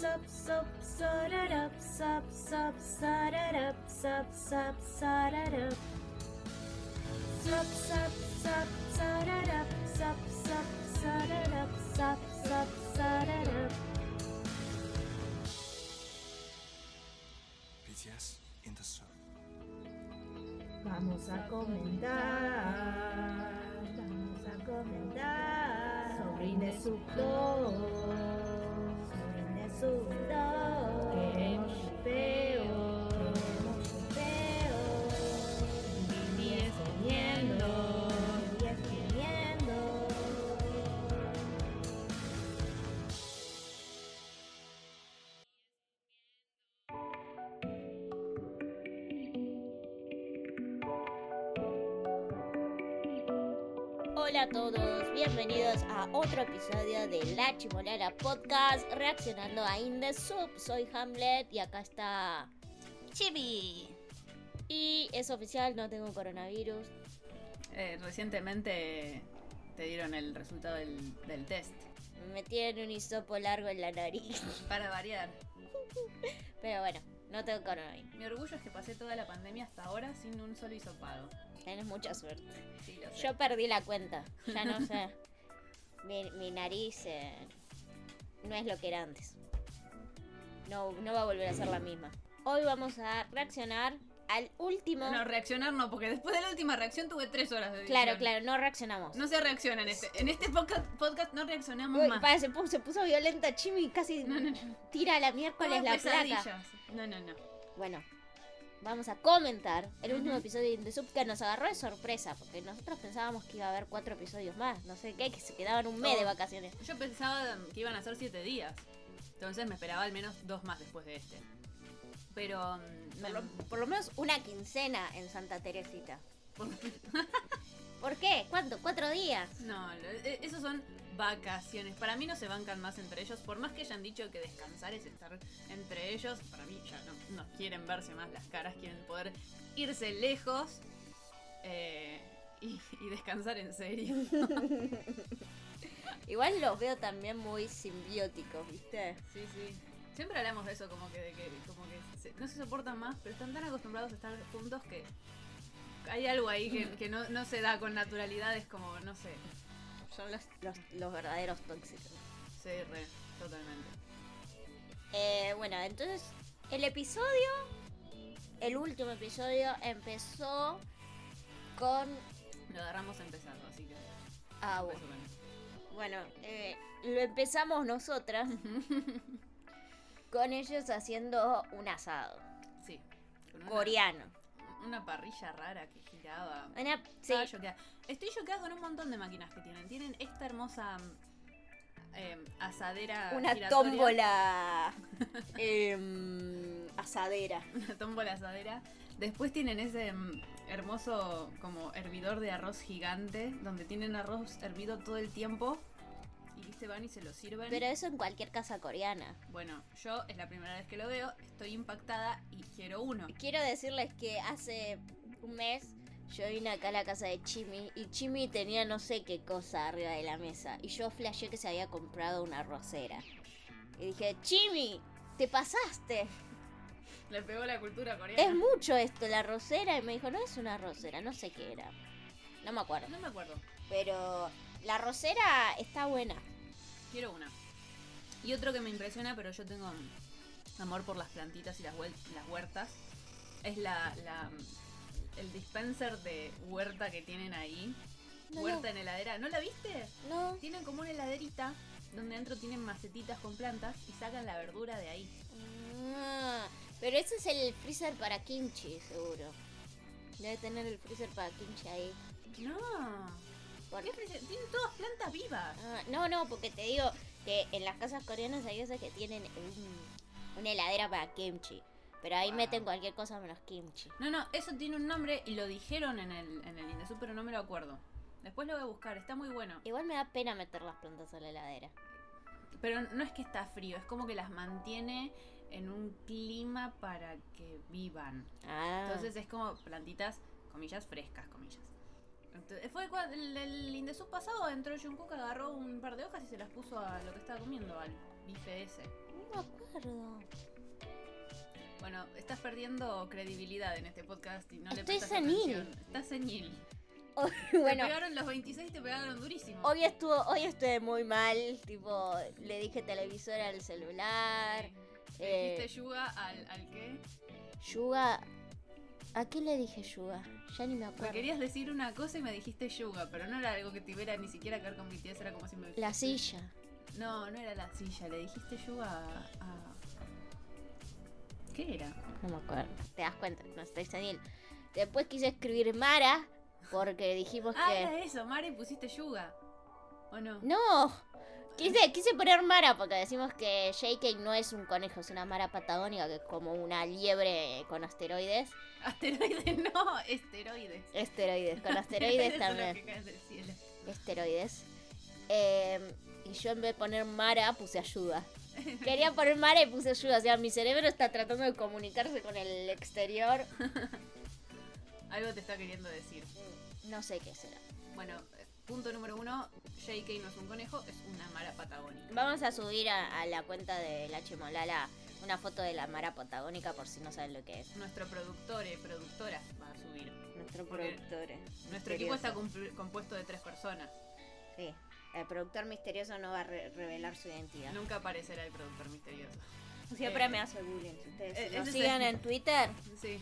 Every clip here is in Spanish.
sub sub sararap sub sub sararap sub sub sararap sub sub sub sararap sub sub sararap sub BTS in the sun. Vamos a comentar, vamos a comentar sobre Inesuptor. Hola a todos, bienvenidos a otro episodio de La Chimolera Podcast reaccionando a In The Soup. Soy Hamlet y acá está Chibi. Y es oficial, no tengo coronavirus. Eh, recientemente te dieron el resultado del, del test. Me metieron un hisopo largo en la nariz. Para variar. Pero bueno, no tengo coronavirus. Mi orgullo es que pasé toda la pandemia hasta ahora sin un solo hisopado. Tienes mucha suerte. Sí. Yo perdí la cuenta, ya no sé. Mi, mi nariz eh, no es lo que era antes. No, no va a volver a ser la misma. Hoy vamos a reaccionar al último. No, reaccionar no, porque después de la última reacción tuve tres horas de edición. claro, claro, no reaccionamos. No se reacciona en este. En este podcast, podcast no reaccionamos Uy, más. se, puso, se puso violenta Chimi y casi No, no, no. tira a la miércoles Como la placa. pesadillas. No, no, no. Bueno, vamos a comentar el último episodio de The Sub que nos agarró de sorpresa, porque nosotros pensábamos que iba a haber cuatro episodios más, no sé qué, que se quedaban un mes de vacaciones. Yo pensaba que iban a ser siete días. Entonces me esperaba al menos dos más después de este. Pero. mm, Por lo, me- por lo menos una quincena en Santa Teresita. ¿Por qué? ¿Cuánto? ¿Cuatro días? No, lo- e- esos son vacaciones. Para mí no se bancan más entre ellos. Por más que hayan dicho que descansar es estar entre ellos, para mí ya no, no quieren verse más las caras, quieren poder irse lejos eh, y, y descansar en serio. Igual los veo también muy simbióticos, ¿viste? Sí, sí. Siempre hablamos de eso, como que, de que, como que se- no se soportan más, pero están tan acostumbrados a estar juntos que hay algo ahí que, que no, no se da con naturalidad. Es como, no sé. Son los, los, los verdaderos tóxicos. Sí, re, totalmente. Eh, bueno, entonces el episodio, el último episodio empezó con... Lo agarramos empezando, así que. Ah, bueno. Bueno, eh, lo empezamos nosotras con ellos haciendo un asado Sí. con una- coreano. Una parrilla rara que giraba. Una- sí, choqueada. Estoy choqueada con un montón de máquinas que tienen. Tienen esta hermosa eh, asadera. una giratoria. tómbola em, asadera. Una tómbola asadera. Después tienen ese mm, hermoso como hervidor de arroz gigante. Donde tienen arroz hervido todo el tiempo. Van y se lo sirven. Pero eso en cualquier casa coreana. Bueno, yo es la primera vez que lo veo. Estoy impactada y quiero uno. Quiero decirles que hace un mes yo vine acá a la casa de Chimi y Chimi tenía no sé qué cosa arriba de la mesa y yo flashé que se había comprado una rosera. Y dije, Chimi, te pasaste. Le pegó la cultura coreana. Es mucho esto, la rosera. Y me dijo, no es una rosera, no sé qué era. No me acuerdo. No me acuerdo. Pero la rosera está buena. Quiero una. Y otro que me impresiona, pero yo tengo amor por las plantitas y las, huertas, es la, la- el dispenser de huerta que tienen ahí. No, huerta no. en heladera. ¿No la viste? No. Tienen como una heladerita donde dentro tienen macetitas con plantas y sacan la verdura de ahí. Ah, pero ese es el freezer para kimchi, seguro. Debe tener el freezer para kimchi ahí. No. Porque-. Tienen todas plantas vivas. Ah, no, no, porque te digo que en las casas coreanas hay veces que tienen un- una heladera para kimchi. Pero ahí Wow. meten cualquier cosa menos kimchi. No, no, eso tiene un nombre y lo dijeron en el, en el Indesu, pero no me lo acuerdo. Después lo voy a buscar, está muy bueno. Igual me da pena meter las plantas a la heladera. Pero no es que está frío, es como que las mantiene en un clima para que vivan. Ah. Entonces es como plantitas, comillas, frescas, comillas. Entonces, fue cuando el, el Indesu pasado entró Jungkook, agarró un par de hojas y se las puso a lo que estaba comiendo, al bife ese. No me acuerdo. Bueno, estás perdiendo credibilidad en este podcast y no le Estoy prestas senil. atención. Estás senil. bueno, Te pegaron los 26 te pegaron durísimo. hoy estuvo, hoy estuve muy mal. Tipo, le dije televisor al celular. Le Eh, dijiste yuga al, al qué? Yuga. ¿A qué le dije Yuga? Ya ni me Me acuerdo. querías decir una cosa y me dijiste yuga, pero no era algo que tuviera ni siquiera que ver con BTS, era como si me La silla. No, no era la silla, le dijiste yuga a... a- ¿Qué era? No me acuerdo. Te das cuenta, no estoy senil. Después quise escribir Mara porque dijimos Ah, que. era eso, Mara y pusiste yuga. ¿O no? No, quise, quise poner Mara porque decimos que JK no es un conejo, es una Mara patagónica que es como una liebre con asteroides. Asteroides no, esteroides. Esteroides, con asteroides también. que cae del cielo. Esteroides. Eh, y yo en vez de poner Mara puse ayuda. Quería poner Mara y puse ayuda. O sea, mi cerebro está tratando de comunicarse con el exterior. Algo te está queriendo decir. No sé qué será. Bueno, eh, punto número uno, JK no es un conejo, es una mara patagónica. Vamos a subir a, a la cuenta de la Chimolala una foto de la Mara patagónica por si no saben lo que es. Nuestro productor y productora va a subir. Nuestro productor. eh, Nuestro equipo está compuesto de tres personas. Sí. El productor misterioso no va a re- revelar su identidad. Nunca aparecerá el productor misterioso. Siempre Eh, me hace bullying. Si ustedes eh, es sigan en Twitter, Sí.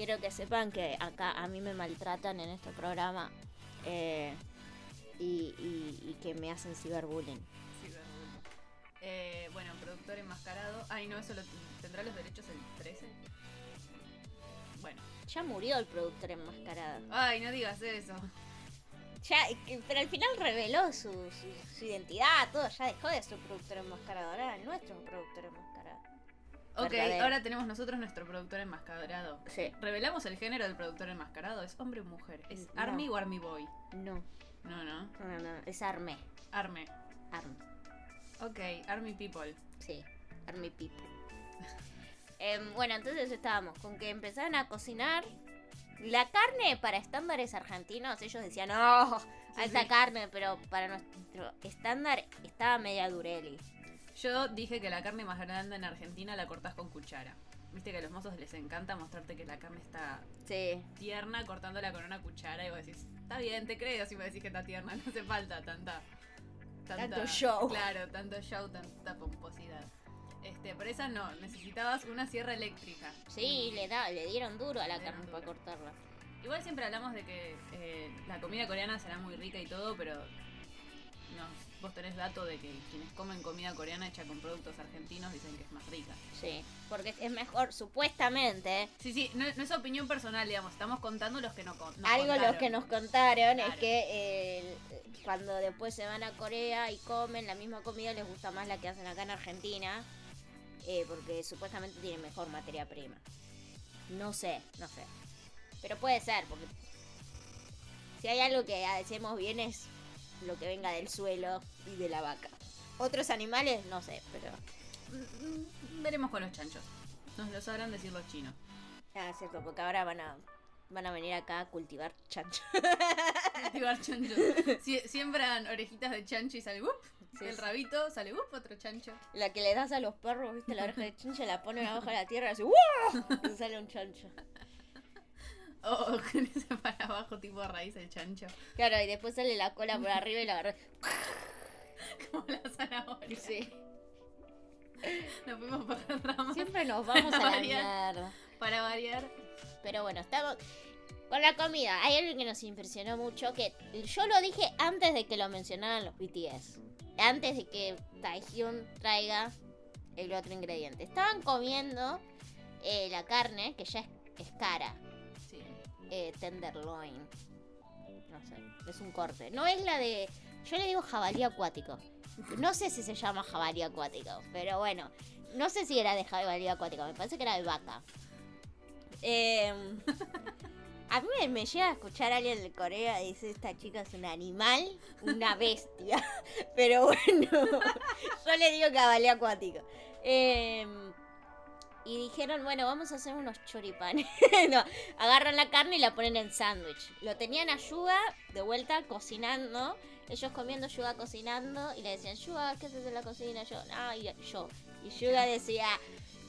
Quiero que sepan que acá a mí me maltratan en este programa eh, y, y- y que me hacen ciberbullying. Eh, bueno, productor enmascarado. Ay, no, eso lo tendrá los derechos el 13. Bueno. Ya murió el productor enmascarado. Ay, no digas eso. Ya, pero al final reveló su, su- su identidad, todo. Ya dejó de ser productor enmascarado. Ahora es nuestro productor enmascarado. Ok, Verdadero. ahora tenemos nosotros nuestro productor enmascarado. Sí. ¿Revelamos el género del productor enmascarado? ¿Es hombre o mujer? ¿Es No. Army o Army Boy? No, No, no. no, no, es Arme. Arme. Arme. Ok, Army People. Sí, Army People. Em, bueno, entonces estábamos con que empezaron a cocinar. La carne para estándares argentinos, ellos decían, no, alta sí. carne, pero para nuestro estándar estaba media dureli. Yo dije que la carne más grande en Argentina la cortás con cuchara. Viste que a los mozos les encanta mostrarte que la carne está Sí, tierna cortándola con una cuchara y vos decís, está bien, te creo si me decís que está tierna, no hace falta tanta... Tanto show. Claro, tanto show, tanta pomposidad. Este, por esa no, necesitabas una sierra eléctrica. sí, le, da, le dieron duro a la carne para cortarla. Igual siempre hablamos de que eh, la comida coreana será muy rica y todo, pero no, vos tenés dato de que quienes comen comida coreana hecha con productos argentinos dicen que es más rica. Sí, porque es mejor, supuestamente. Sí, sí, no, no es opinión personal, digamos, estamos contando los que no nos Algo contaron. lo que nos contaron es que eh, cuando después se van a Corea y comen la misma comida les gusta más la que hacen acá en Argentina eh, porque supuestamente tienen mejor materia prima. No sé, no sé. Pero puede ser, porque si hay algo que hacemos bien es lo que venga del suelo y de la vaca. Otros animales, no sé, pero... Mm, mm, Veremos con los chanchos. Nos lo sabrán decir los chinos. Ah, es cierto, porque ahora van a, van a venir acá a cultivar chancho. Cultivar chancho. Sie- siembran orejitas de chancho y sale ¡up! Sí, el rabito, sale ¡up! otro chancho. La que le das a los perros, ¿viste? La oreja de chancho, la ponen abajo de la tierra y hace ¡Wow! Y sale un chancho. O o con ese para abajo tipo raíz el chancho. Claro, y después sale la cola por arriba y la agarra. Como la zanahoria. Sí. Nos fuimos por las ramas. Siempre nos vamos a la Variar. mierda. Para variar. Pero bueno, estamos con la comida. Hay algo que nos impresionó mucho, que yo lo dije antes de que lo mencionaran los BTS. Antes de que Taehyung traiga el otro ingrediente. Estaban comiendo eh, la carne, que ya es, es cara. Eh, tenderloin. No sé, es un corte. No es la de. Yo le digo jabalí acuático. No sé si se llama jabalí acuático, pero bueno. No sé si era de jabalí acuático, me parece que era de vaca. Em, a mí me, me llega a escuchar a alguien de Corea y dice: Esta chica es un animal, una bestia. Pero bueno, yo le digo jabalí acuático. Em, y dijeron: Bueno, vamos a hacer unos choripanes. no, agarran la carne y la ponen en sándwich. Lo tenían a Yuga de vuelta cocinando. Ellos comiendo Yuga cocinando y le decían, Yuga, ¿qué haces en la cocina? Yo, ah, y yo, Y Yuga decía,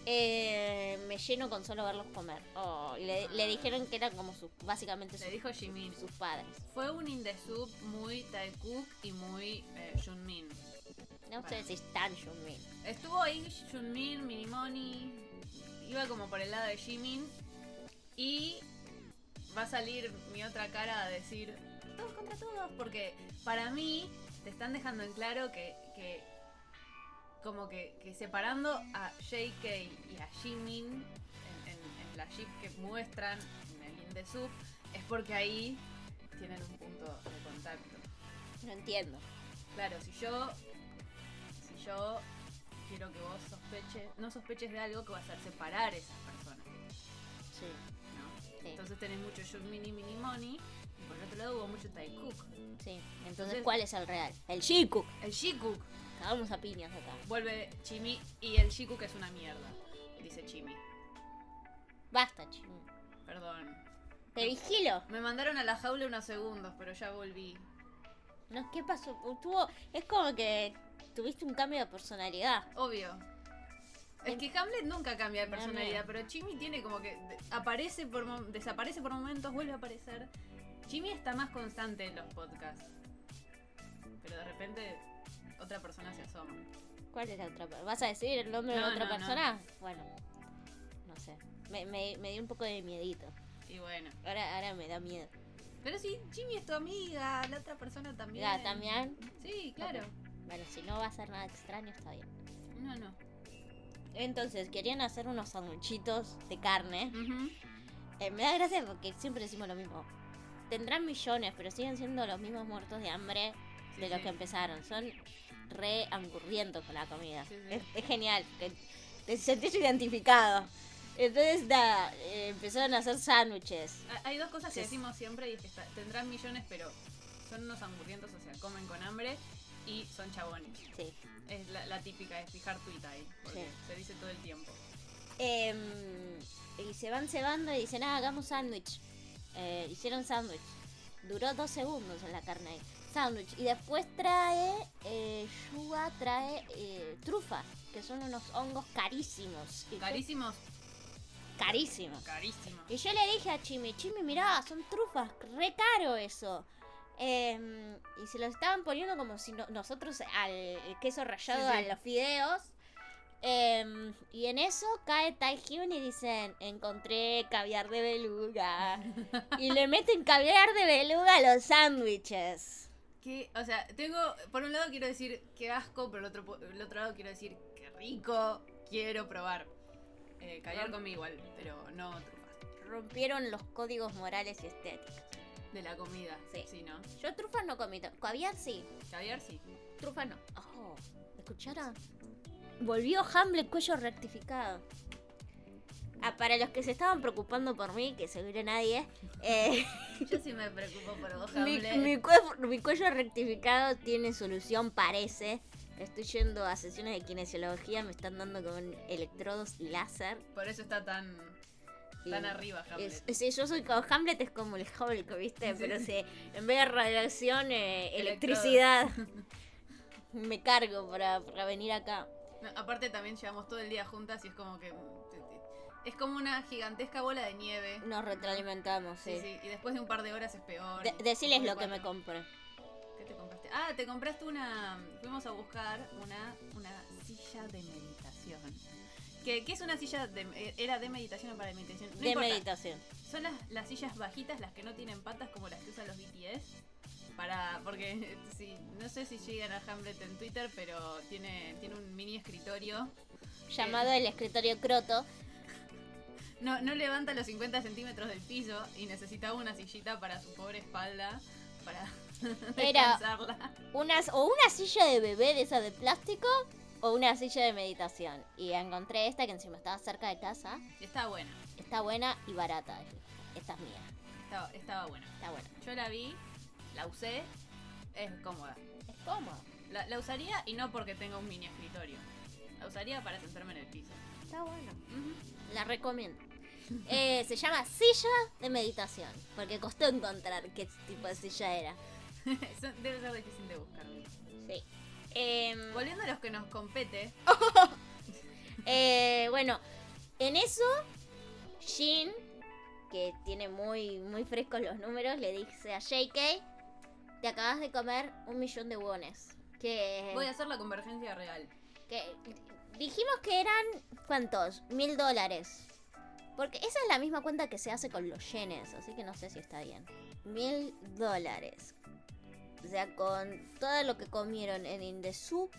eh, me lleno con solo verlos comer. Oh, y le, le dijeron que eran como sus, básicamente Le sus, dijo Jimin. sus padres. Fue un Indesub muy Taekook y muy eh, Junmin. No si están Junmin. Estuvo ahí Junmin, Minimoni. Iba como por el lado de Jimin. Y va a salir mi otra cara a decir todos contra todos. Porque para mí te están dejando en claro que, que como que, que separando a JK y a Jimin en, en, en la jeep que muestran en el Indesub es porque ahí tienen un punto de contacto. No entiendo. Claro, si yo. Si yo quiero que vos sospeches. No sospeches de algo que va a hacer separar esas personas. Sí, ¿no? Sí. Entonces tenés mucho Mini Mini Money. Y por el otro lado hubo mucho Taekook. sí. Entonces, Entonces- ¿cuál es el real? El Shiku. El Shikuk. Cagamos a piñas acá. Vuelve Chimi. Y el Shikuk es una mierda. Dice Chimi. Basta, chico. Perdón. Te vigilo. Me mandaron a la jaula unos segundos, pero ya volví. No, ¿qué pasó? Tuvo, es como que tuviste un cambio de personalidad. Obvio. Es que Hamlet nunca cambia de personalidad, pero Jimmy tiene como que aparece por desaparece por momentos, vuelve a aparecer. Jimmy está más constante en los podcasts. Pero de repente otra persona se asoma. ¿Cuál es la otra persona? ¿Vas a decir el nombre de la otra no, no. persona? Bueno, no sé. Me, me, me dio un poco de miedito. Y bueno. Ahora, ahora me da miedo. Pero sí, Jimmy es tu amiga, la otra persona también. Ya, también. Sí, claro. Bueno, si no va a ser nada extraño, está bien. No, no. Entonces, querían hacer unos sanduchitos de carne. Eh, me da gracia porque siempre decimos lo mismo. Tendrán millones, pero siguen siendo los mismos muertos de hambre Sí, de los sí. que empezaron. Son re angurrientos con la comida. Sí. Es, es genial. Te, te sentís identificado. Entonces, eh, empezaron a hacer sándwiches. Ha- Hay dos cosas que decimos siempre y es que está- tendrán millones, pero son unos hamburguentos, o sea, comen con hambre y son chabones. Sí. Es la, la típica, es fijar tuit ahí, porque Sí. se dice todo el tiempo. Em, y se van cebando y dicen, ah, hagamos sándwich. Eh, hicieron sándwich. Duró dos segundos en la carne ahí. Sándwich. Y después trae, eh, Yuga trae eh, trufas, que son unos hongos carísimos. Carísimos, Carísimos. carísimos. Y yo le dije a Chimi, Chimi, mirá, son trufas, re caro eso. Em, y se lo estaban poniendo como si no- nosotros al queso rallado Sí, sí. a los fideos. Em, y en eso cae Taehyun y dicen, encontré caviar de beluga. y le meten caviar de beluga a los sándwiches. Que, o sea, tengo, por un lado quiero decir qué asco, pero el otro, el otro lado quiero decir qué rico, quiero probar. Eh, caviar comí igual, pero no trufas. Rompieron los códigos morales y estéticos. De la comida, Sí. sí, ¿no? Yo trufas no comí, caviar sí, Caviar sí. Trufa no. Oh, ¿escucharon? Volvió Hamlet cuello rectificado. Ah, para los que se estaban preocupando por mí, que seguro nadie, eh, Yo sí me preocupo por vos, mi, Hamlet. mi cue- mi cuello rectificado tiene solución, parece. Estoy yendo a sesiones de kinesiología, me están dando con electrodos y láser. Por eso está tan, tan arriba, Hamlet. es- yo soy como Hamlet, es como el Hulk, ¿viste? Sí. Pero sí, en vez de radiación, eh, electricidad. me cargo para, para venir acá. No, aparte también llevamos todo el día juntas y es como que... Es como una gigantesca bola de nieve. Nos retroalimentamos, Sí, sí. sí. Y después de un par de horas es peor. De- lo que me compré. ¿Qué te compraste? Ah, te compraste una... Fuimos a buscar una, una silla de meditación. ¿Qué, qué es una silla de... eh, ¿Era de meditación o para meditación? No de importa. meditación. Son las, las sillas bajitas, las que no tienen patas como las que usan los BTS. Para, porque sí, no sé si llegan a Hamlet en Twitter, pero tiene, tiene un mini escritorio. Llamado el escritorio Croto. No, no levanta los 50 centímetros del piso y necesitaba una sillita para su pobre espalda, para Era- descansarla. Unas, o una silla de bebé de esa de plástico o una silla de meditación. Y encontré esta que encima estaba cerca de casa. Estaba buena, Está buena y barata. Esta es mía. estaba, estaba buena. Está buena. Yo la vi, la usé, es cómoda. Es cómodo. La, la usaría y no porque tenga un mini escritorio. La usaría para sentarme en el piso. Está bueno. Ujú. La recomiendo. Eh, se llama silla de meditación. Porque costó encontrar qué tipo de silla era. Debe ser difícil de buscar. Sí. Em, Volviendo a los que nos compete. Eh, bueno, en eso, Jin, que tiene muy, muy frescos los números, le dice a JK, te acabas de comer un millón de wones. Que, Voy a hacer la convergencia real. que dijimos que eran, ¿cuántos? Mil dólares. Porque esa es la misma cuenta que se hace con los yenes, así que no sé si está bien. Mil dólares. O sea, con todo lo que comieron en Indesoup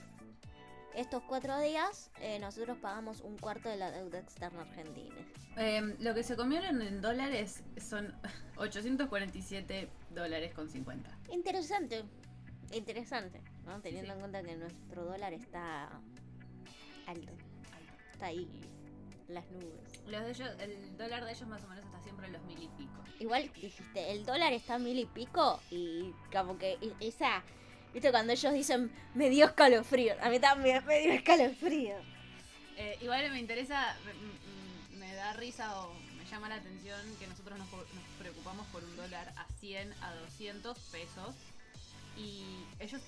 estos cuatro días, eh, nosotros pagamos un cuarto de la deuda externa argentina. Eh, lo que se comieron en dólares son 847 dólares con 50. Interesante, interesante, ¿no? Teniendo Sí. en cuenta que nuestro dólar está alto, está ahí, las nubes. Los de ellos, el dólar de ellos más o menos siempre los mil y pico. Igual dijiste, el dólar está mil y pico y como que esa, viste cuando ellos dicen, me dio escalofrío, a mí también me dio escalofrío. Eh, igual me interesa, me, me- da risa o me llama la atención que nosotros nos, nos preocupamos por un dólar a 100, a 200 pesos. Y ellos,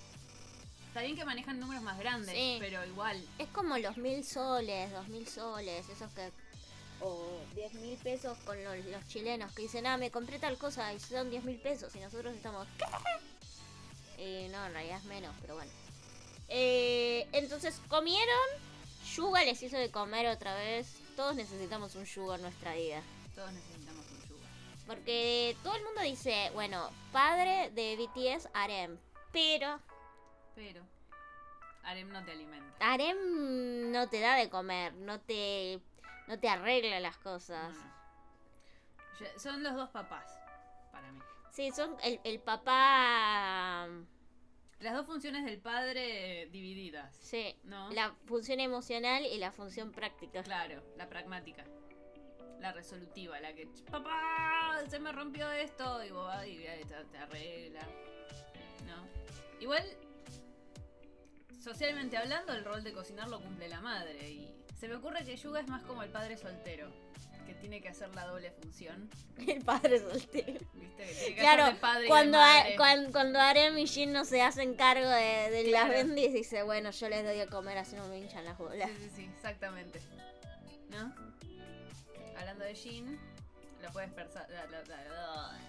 está bien que manejan números más grandes, Sí. pero igual. Es como los mil soles, dos mil soles, esos que... O diez mil pesos con los, los chilenos que dicen, ah, me compré tal cosa y son diez mil pesos y nosotros estamos... Eh, no, en realidad es menos, pero bueno. Eh, entonces comieron, Yuga les hizo de comer otra vez. Todos necesitamos un Yuga en nuestra vida. Todos necesitamos un sugar. Porque todo el mundo dice, bueno, padre de BTS, Arem. Pero Pero Arem no te alimenta. Arem no te da de comer, no te, no te arregla las cosas. no. Yo- Son los dos papás para mí. Sí, son el, el papá... Las dos funciones del padre divididas. Sí, ¿No? la función emocional y la función práctica. Claro, la pragmática. La resolutiva, la que, papá, se me rompió esto. Y vos vas y te arregla. ¿No? Igual, socialmente hablando, el rol de cocinar lo cumple la madre. Y se me ocurre que Yuga es más como el padre soltero, que tiene que hacer la doble función. El padre soltero. ¿Viste? Que tiene que Claro, hacer padre y cuando, a- madre. cuan- cuando Arem y Jin no se hacen cargo de, de las bendis, dice, bueno, yo les doy a comer así no me hinchan las bolas. Sí, sí, sí, exactamente. ¿No? Hablando de Jin, lo puede despertar. la- la- la- la-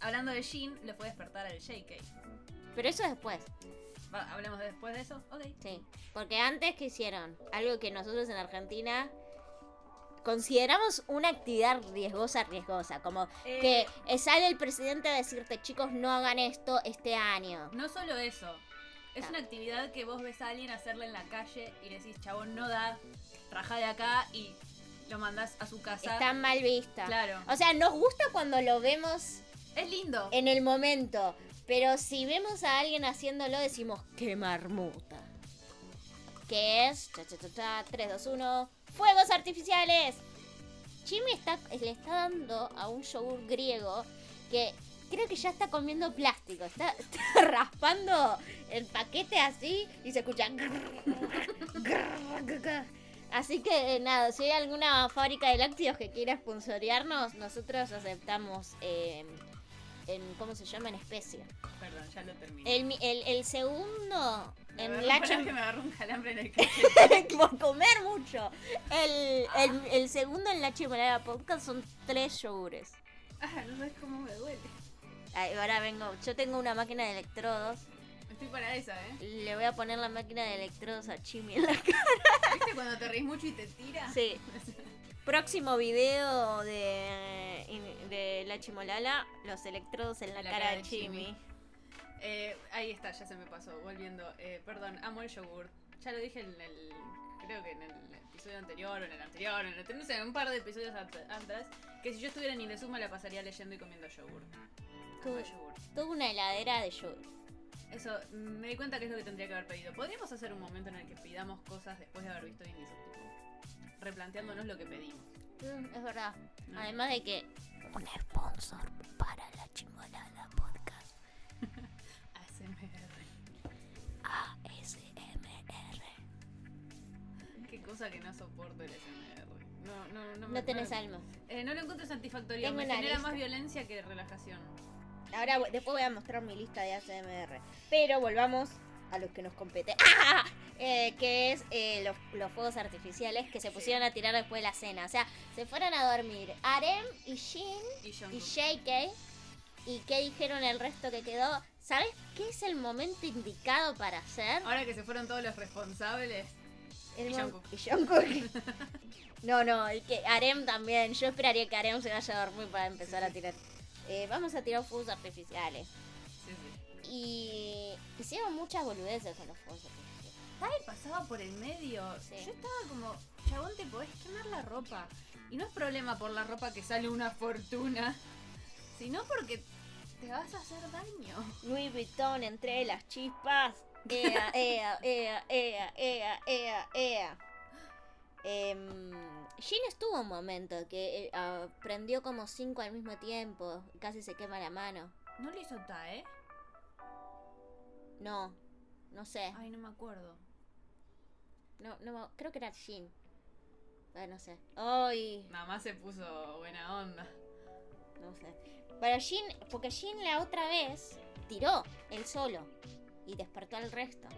Hablando de Jin, lo puede despertar al JK. Pero eso después, Va, ¿Hablemos de después de eso? Ok. sí. Porque antes que hicieron, algo que nosotros en Argentina consideramos una actividad riesgosa, riesgosa. Como Eh, que eh, sale el presidente a decirte, chicos, no hagan esto este año. No solo eso. Es Ah. una actividad que vos ves a alguien hacerla en la calle y le decís, chabón, no da, raja de acá y lo mandás a su casa. Está mal vista. Claro. O sea, nos gusta cuando lo vemos Es lindo. en el momento. Pero si vemos a alguien haciéndolo, decimos, ¡qué marmuta! Que es, cha, cha, cha, cha, 3, 2, 1, ¡fuegos artificiales! Jimmy está, le está dando a un yogur griego que creo que ya está comiendo plástico. Está, está raspando el paquete así y se escucha. Así que nada, si hay alguna fábrica de lácteos que quiera sponsorearnos, nosotros aceptamos eh, en, ¿cómo se llama? En especie. Perdón, ya lo terminé. El, el, el segundo Me en agarró- la pará chim- que me agarró un calambre en el por comer mucho. El, el, el segundo en la chimonera podcast son tres yogures. ah, no sabes cómo me duele. Ay, ahora vengo, yo tengo una máquina de electrodos. Estoy para esa, ¿eh? Le voy a poner la máquina de electrodos a Chimi en la cara. ¿Viste cuando te reís mucho y te tira? Sí. Próximo video de, de la chimolala, los electrodos en la, La cara, de Chimi. Chimi. Eh, ahí está, ya se me pasó. Volviendo. Eh, perdón, amo el yogur. Ya lo dije en el. Creo que en el episodio anterior o en el anterior, en el, no sé, en un par de episodios antes. Que si yo estuviera en Indesuma la pasaría leyendo y comiendo yogur. El yogur. Toda una heladera de yogur. Eso, me di cuenta que es lo que tendría que haber pedido. ¿Podríamos hacer un momento en el que pidamos cosas después de haber visto Indesuma? Replanteándonos lo que pedimos. Mm, es verdad. ¿no? Además de que un sponsor para la chimolala podcast. ASMR. ASMR. Qué cosa que no soporto el SMR. No, no, no. me- No tenés no- alma. Eh, no lo encuentro satisfactorio. Tengo Me una genera lista. más violencia que relajación. Ahora después voy a mostrar mi lista de ASMR. Pero volvamos a los que nos compete. ¡Ah! Eh, que es eh, los, los fuegos artificiales que se pusieron a tirar después de la cena. O sea, se fueron a dormir Arem y Shin Y y JK. ¿Y qué dijeron el resto que quedó? ¿Sabes qué es el momento indicado para hacer? Ahora que se fueron todos los responsables. El y Jungkook. y Jungkook. no, no, y que Arem también. Yo esperaría que Arem se vaya a dormir para empezar Sí, a tirar. Eh, vamos a tirar fuegos artificiales. Y hicieron muchas boludeces con los fuegos artificiales. Pasaba por el medio. Sí. Yo estaba como, chabón, te podés quemar la ropa. Y no es problema por la ropa que sale una fortuna, sino porque te vas a hacer daño. Louis Vuitton entre las chispas. Ea, ea, ea, ea, ea, ea, ea. Em, Jin estuvo un momento que eh, prendió como cinco al mismo tiempo. Casi se quema la mano. ¿No lo hizo Ta, eh? No, no sé. Ay, no me acuerdo. No, no, creo que era Jin. Ah, no sé. Ay, Nada más se puso buena onda. no sé. Pero Jin, porque Jin la otra vez tiró él solo y despertó al resto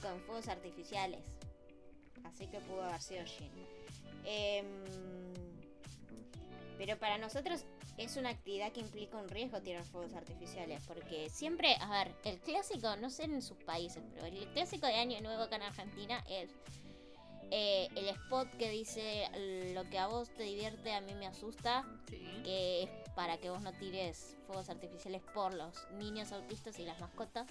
con fuegos artificiales. Así que pudo haber sido Jin. Em, pero para nosotros es una actividad que implica un riesgo tirar fuegos artificiales. Porque siempre, a ver, el clásico, no sé en sus países, pero el clásico de Año Nuevo acá en Argentina es eh, el spot que dice lo que a vos te divierte, a mí me asusta. Sí. Que es para que vos no tires fuegos artificiales por los niños autistas y las mascotas.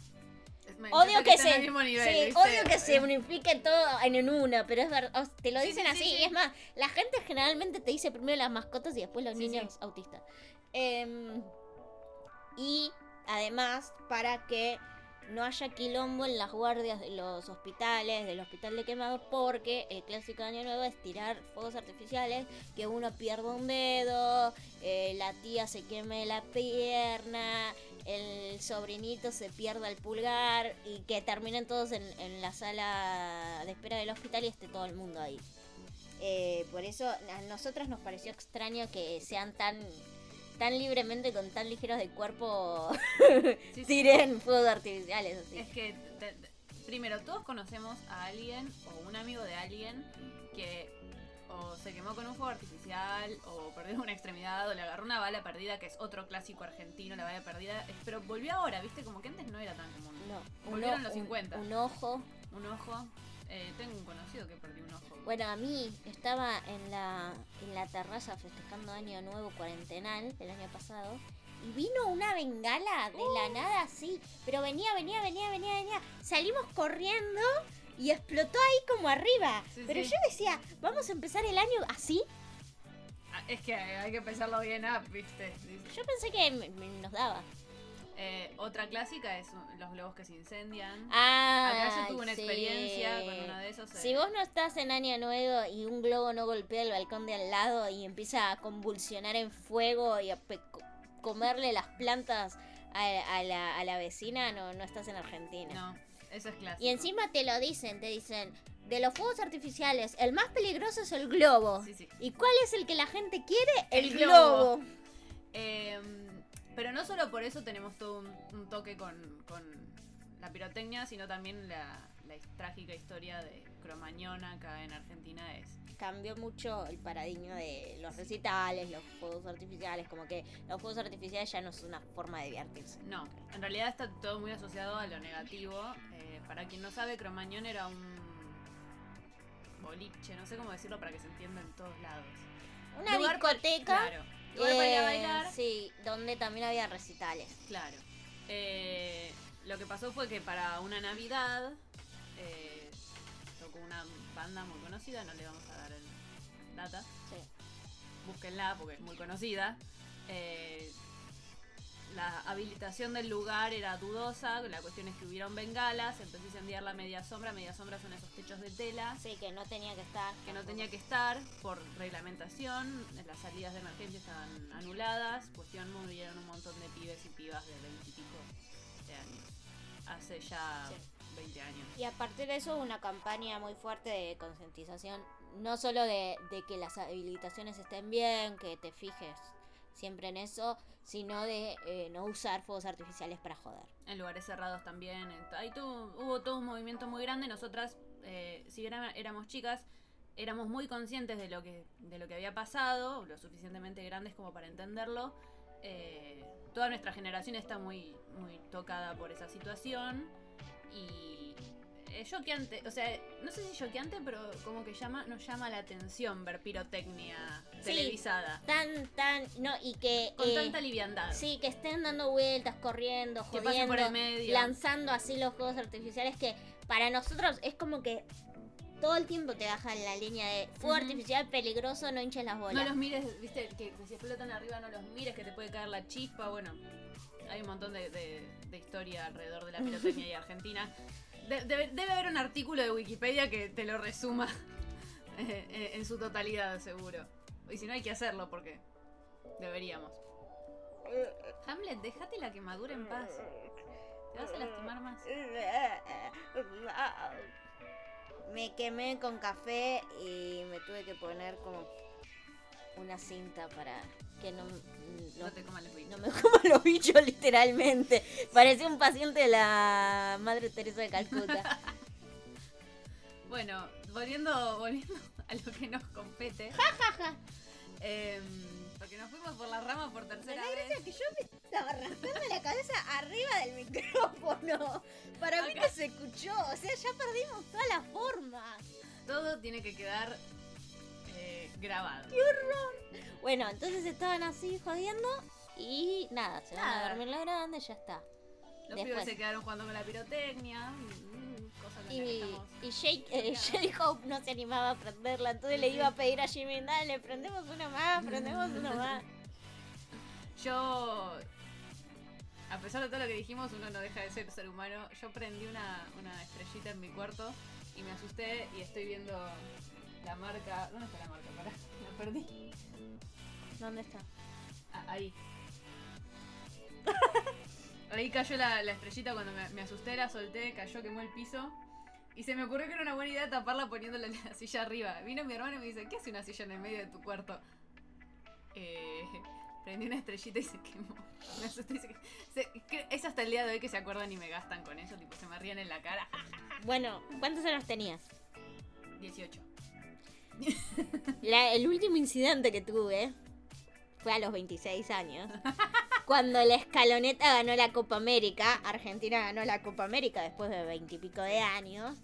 Me Odio que, se, odio que se unifique todo en en una, pero es verdad, te lo dicen sí, así, sí, sí. y es más, la gente generalmente te dice primero las mascotas y después los niños autistas. Em, y además, para que no haya quilombo en las guardias de los hospitales, del hospital de quemados, porque el clásico Año Nuevo es tirar fuegos artificiales, que uno pierda un dedo, eh, la tía se queme la pierna, el sobrinito se pierda el pulgar y que terminen todos en, en la sala de espera del hospital y esté todo el mundo ahí. Eh, por eso a nosotros nos pareció extraño que sean tan tan libremente con tan ligeros de cuerpo Sí, sí. tiren fuegos artificiales así. Es que, te- te- primero, todos conocemos a alguien o un amigo de alguien que o se quemó con un fuego artificial o perdió una extremidad o le agarró una bala perdida, que es otro clásico argentino, la bala perdida. Pero volvió ahora, ¿viste? Como que antes no era tan común. No, un, Volvieron o- los un- 50. un ojo. Un ojo. Eh, tengo un conocido que perdió un ojo. Bueno, a mí estaba en la, en la terraza festejando Año Nuevo cuarentenal el año pasado y vino una bengala de la nada así, pero venía, venía, venía, venía, venía. Salimos corriendo y explotó ahí como arriba. Sí, pero sí. yo decía, vamos a empezar el año así. Ah, es que hay que pensarlo bien up, ¿viste? Yo pensé que nos daba. Eh, otra clásica es los globos que se incendian. Ah, Acá yo tuve una experiencia con uno de esos. eh, Si vos no estás en Año Nuevo y un globo no golpea el balcón de al lado y empieza a convulsionar en fuego y a comerle las plantas a, a la, a la vecina, no, no estás en Argentina. No, eso es clásico. Y encima te lo dicen, te dicen, de los fuegos artificiales, el más peligroso es el globo. Sí, sí. ¿Y cuál es el que la gente quiere? El, El globo. globo. Eh, pero no solo por eso tenemos todo un, un toque con, con la pirotecnia, sino también la, la trágica historia de Cromañón acá en Argentina es. Cambió mucho el paradigma de los recitales, los fuegos artificiales, como que los fuegos artificiales ya no es una forma de divertirse. No, en realidad está todo muy asociado a lo negativo. Eh, para quien no sabe, Cromañón era un boliche, no sé cómo decirlo para que se entienda en todos lados. Una Lugar discoteca. claro. Lugar para ir a eh, bailar. Sí, donde también había recitales. Claro. Eh, lo que pasó fue que para una Navidad eh, tocó una banda muy conocida, no le vamos a dar el data, Sí. búsquenla porque es muy conocida. Eh, la habilitación del lugar era dudosa, la cuestión es que hubieron bengalas, empezó a incendiar la media sombra, media sombra son esos techos de tela Sí, que no tenía que estar. que no tenía que estar por reglamentación, las salidas de emergencia estaban anuladas, cuestión murieron un montón de pibes y pibas de 20 y pico de años, hace ya Sí. 20 años. Y a partir de eso una campaña muy fuerte de concientización, no solo de, de que las habilitaciones estén bien, que te fijes siempre en eso, sino de eh, no usar fuegos artificiales para joder. En lugares cerrados también. Ahí tuvo- hubo todo un movimiento muy grande. Nosotras, eh, si era- éramos chicas, éramos muy conscientes de lo que, de lo que había pasado, lo suficientemente grandes como para entenderlo. Eh, toda nuestra generación está muy, muy tocada por esa situación. Y es choqueante, o sea, no sé si choqueante, pero como que llama, nos llama la atención ver pirotecnia Sí. televisada. Tan, tan, no, y que... Con eh, tanta liviandad. Sí, que estén dando vueltas, corriendo, jodiendo, por el medio. lanzando así los juegos artificiales que para nosotros es como que todo el tiempo te bajan la línea de fuego artificial peligroso, no hinches las bolas. No los mires, viste, que, que si explotan arriba no los mires, que te puede caer la chispa. Bueno, hay un montón de, de- de historia alrededor de la pirotecnia y Argentina. De- debe, debe haber un artículo de Wikipedia que te lo resuma eh, eh, en su totalidad, seguro. Y si no, hay que hacerlo porque deberíamos. Hamlet, déjate la quemadura en paz. Te vas a lastimar más. Me quemé con café y me tuve que poner como una cinta para que no, No no, te coman los bichos. no me coman los bichos literalmente. Parecía un paciente de la Madre Teresa de Calcuta. Bueno, volviendo, volviendo a lo que nos compete. Em, porque nos fuimos por la rama por tercera vez. que yo me estaba arrastrando la cabeza arriba del micrófono. Para mí que se escuchó. O sea, ya perdimos toda la forma. Todo tiene que quedar eh, grabado. Bueno, entonces estaban así jodiendo y nada, se van a dormir la grande, ya está. Los Después. pibes se quedaron jugando con la pirotecnia. mm, Cosa con la que Y, estamos. y Jake, eh, J-Hope no se animaba a prenderla, entonces le iba a pedir a Jimmy, dale, prendemos una más, prendemos una más. Yo, a pesar de todo lo que dijimos, uno no deja de ser ser humano. Yo prendí una, una estrellita en mi cuarto y me asusté y estoy viendo la marca. ¿Dónde está la marca? Pará, la perdí. ¿Dónde está? Ah, ahí. Ahí cayó la, la estrellita cuando me, me asusté, la solté, cayó, quemó el piso. Y se me ocurrió que era una buena idea taparla poniéndola en la silla arriba. Vino mi hermano y me dice, ¿qué hace una silla en el medio de tu cuarto? Eh, prendí una estrellita y se quemó. Me asusté y se, se- que- Es hasta el día de hoy que se acuerdan y me gastan con eso, tipo se me ríen en la cara. Bueno, ¿cuántos años tenías? 18. La- el último incidente que tuve fue a los 26 años. Cuando la escaloneta ganó la Copa América, Argentina ganó la Copa América después de 20 y pico de años.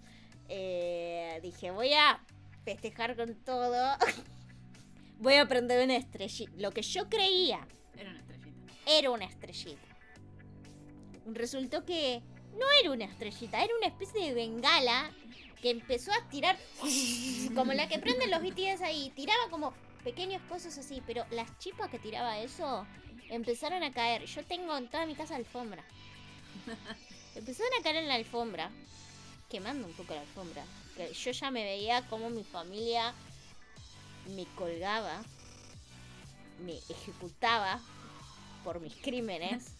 eh, dije, voy a festejar con todo. voy a prender una estrellita. Lo que yo creía Era una estrellita. era una estrellita. Resultó que no era una estrellita, era una especie de bengala que empezó a tirar como la que prenden los BTS ahí. Tiraba como pequeños cosas así, pero las chispas que tiraba eso empezaron a caer. Yo tengo en toda mi casa alfombra. Empezaron a caer en la alfombra, quemando un poco la alfombra. Que Yo ya me veía como mi familia me colgaba, me ejecutaba por mis crímenes.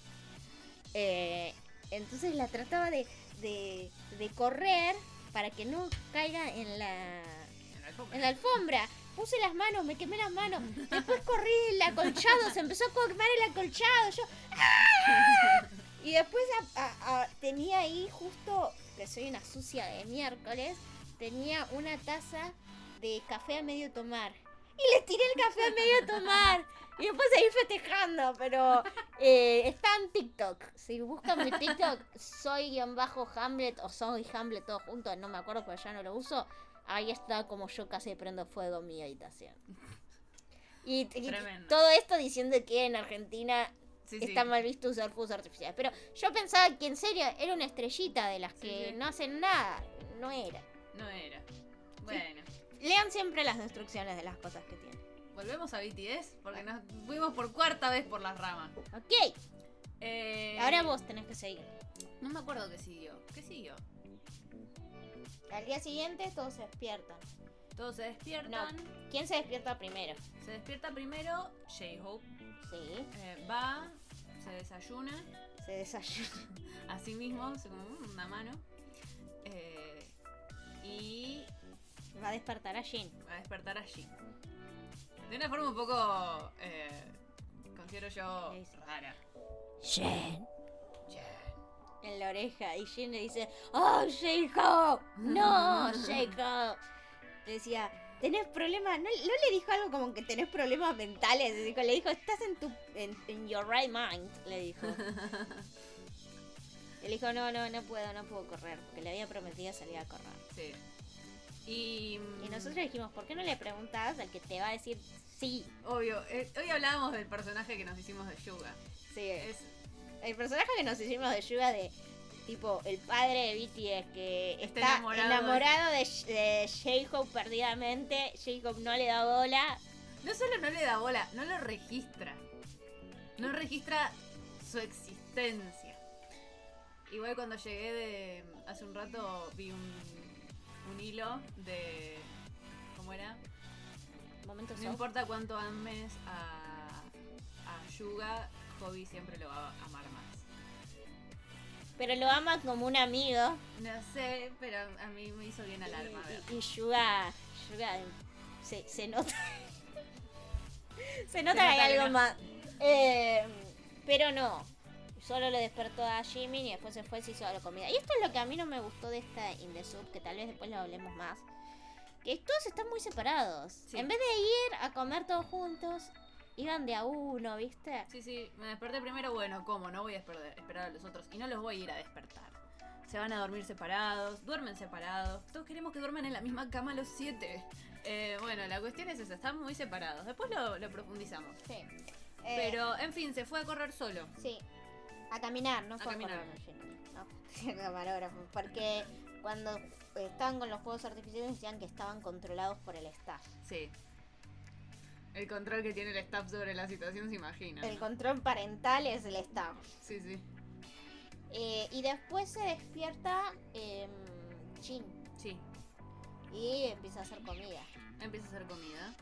Eh, entonces la trataba de, de, de correr para que no caiga en la, En la alfombra. en la alfombra. Puse las manos, me quemé las manos. Después corrí el acolchado, se empezó a quemar el acolchado. Yo. ¡ah! Y después a- a- a- tenía ahí justo, que soy una sucia de miércoles, tenía una taza de café a medio tomar. Y le tiré el café a medio tomar. Y después seguí festejando, pero eh, está en TikTok. Si buscan mi TikTok, soy guion bajo Hamlet o soy Hamlet todo junto, no me acuerdo, pero ya no lo uso. Ahí está como yo casi prendo fuego en mi habitación. Y, todo esto diciendo que en Argentina Sí, sí. está mal visto usar fuegos artificiales. Pero yo pensaba que en serio era una estrellita de las que no hacen nada. No era. No era. Bueno. Lean siempre las instrucciones de las cosas que tienen. Volvemos a BTS porque nos fuimos por cuarta vez por las ramas. Ok, Eh, ahora vos tenés que seguir. No me acuerdo qué siguió. ¿Qué siguió? Al día siguiente todos se despiertan. Todos se despiertan. ¿Quién se despierta primero? Se despierta primero J-Hope. Sí, eh, va, se desayuna. se desayuna. A sí mismo, se como "Mm, una mano. eh, y Va a despertar a Jin. va a despertar allí. De una forma un poco eh, considero yo Le dice. rara. Jen. En la oreja. Y Jen le dice, ¡Oh, Jacob! ¡No, Jacob! Le decía, ¿tenés problemas? ¿No, no le dijo algo como que tenés problemas mentales? Le dijo, le dijo estás en tu. En, en your right mind. Le dijo. Le dijo, no, no, no puedo, no puedo correr. Porque le había prometido salir a correr. Sí. Y, Y nosotros dijimos, ¿por qué no le preguntas al que te va a decir sí? Obvio, eh, hoy hablábamos del personaje que nos hicimos de Yuga. Sí. Es, El personaje que nos hicimos de Yuga de tipo el padre de BTS que Está está enamorado enamorado, de, de J-Hope perdidamente. J-Hope no le da bola. no solo no le da bola, no lo registra. No registra su existencia. Igual cuando llegué de hace un rato vi un, un hilo de... ¿Cómo era? Momentos No importa cuánto ames a, a Yuga, Hobby siempre lo va a amar más. Pero lo ama como un amigo. No sé, pero a mí me hizo bien al alma ver. Y, y Yuga, Yuga se, se nota. se nota que hay algo no. más. Eh, pero no. Solo lo despertó a Jimmy y después se fue y se hizo la comida. Y esto es lo que a mí no me gustó de esta In The Soup, que tal vez después lo hablemos más. Que todos están muy separados. Sí. En vez de ir a comer todos juntos, iban de a uno, ¿viste? Sí, sí, me desperté primero, bueno, ¿cómo? No voy a esperar, a los otros y no los voy a ir a despertar. Se van a dormir separados, duermen separados. Todos queremos que duerman en la misma cama los siete. Eh, bueno, la cuestión es esa, están muy separados. Después lo, lo profundizamos. Sí. Eh, Pero, en fin, se fue a correr solo. Sí, a caminar, no A fue a caminar. correr, Gina, no, camarógrafo, porque cuando estaban con los fuegos artificiales decían que estaban controlados por el staff. Sí. El control que tiene el staff sobre la situación se imagina. El ¿no? control parental es el staff. Sí, sí. Eh, y después se despierta eh, Jin Sí. y empieza a hacer comida. Empieza a hacer comida.